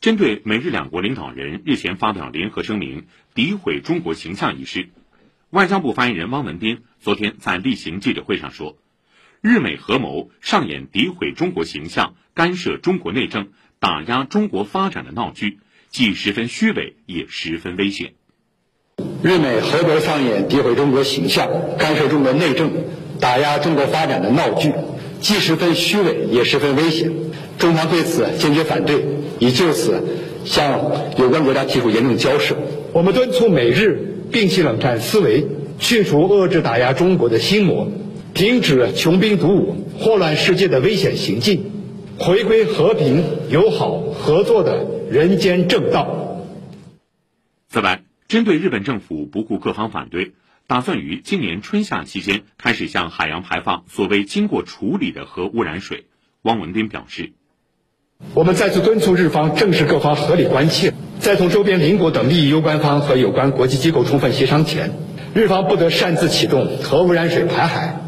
针对美日两国领导人日前发表联合声明诋毁中国形象一事，外交部发言人汪文斌昨天在例行记者会上说，日美合谋上演诋毁中国形象、干涉中国内政、打压中国发展的闹剧，既十分虚伪，也十分危险。日美合谋上演诋毁中国形象、干涉中国内政、打压中国发展的闹剧，既十分虚伪，也十分危险。中方对此坚决反对，已就此向有关国家提出严正交涉。我们敦促美日摒弃冷战思维，去除遏制打压中国的心魔，停止穷兵黩武、祸乱世界的危险行径，回归和平、友好、合作的人间正道。此外，针对日本政府不顾各方反对，打算于今年春夏期间开始向海洋排放所谓经过处理的核污染水，汪文斌表示。我们再次敦促日方正视各方合理关切，在同周边邻国等利益攸关方和有关国际机构充分协商前，日方不得擅自启动核污染水排海。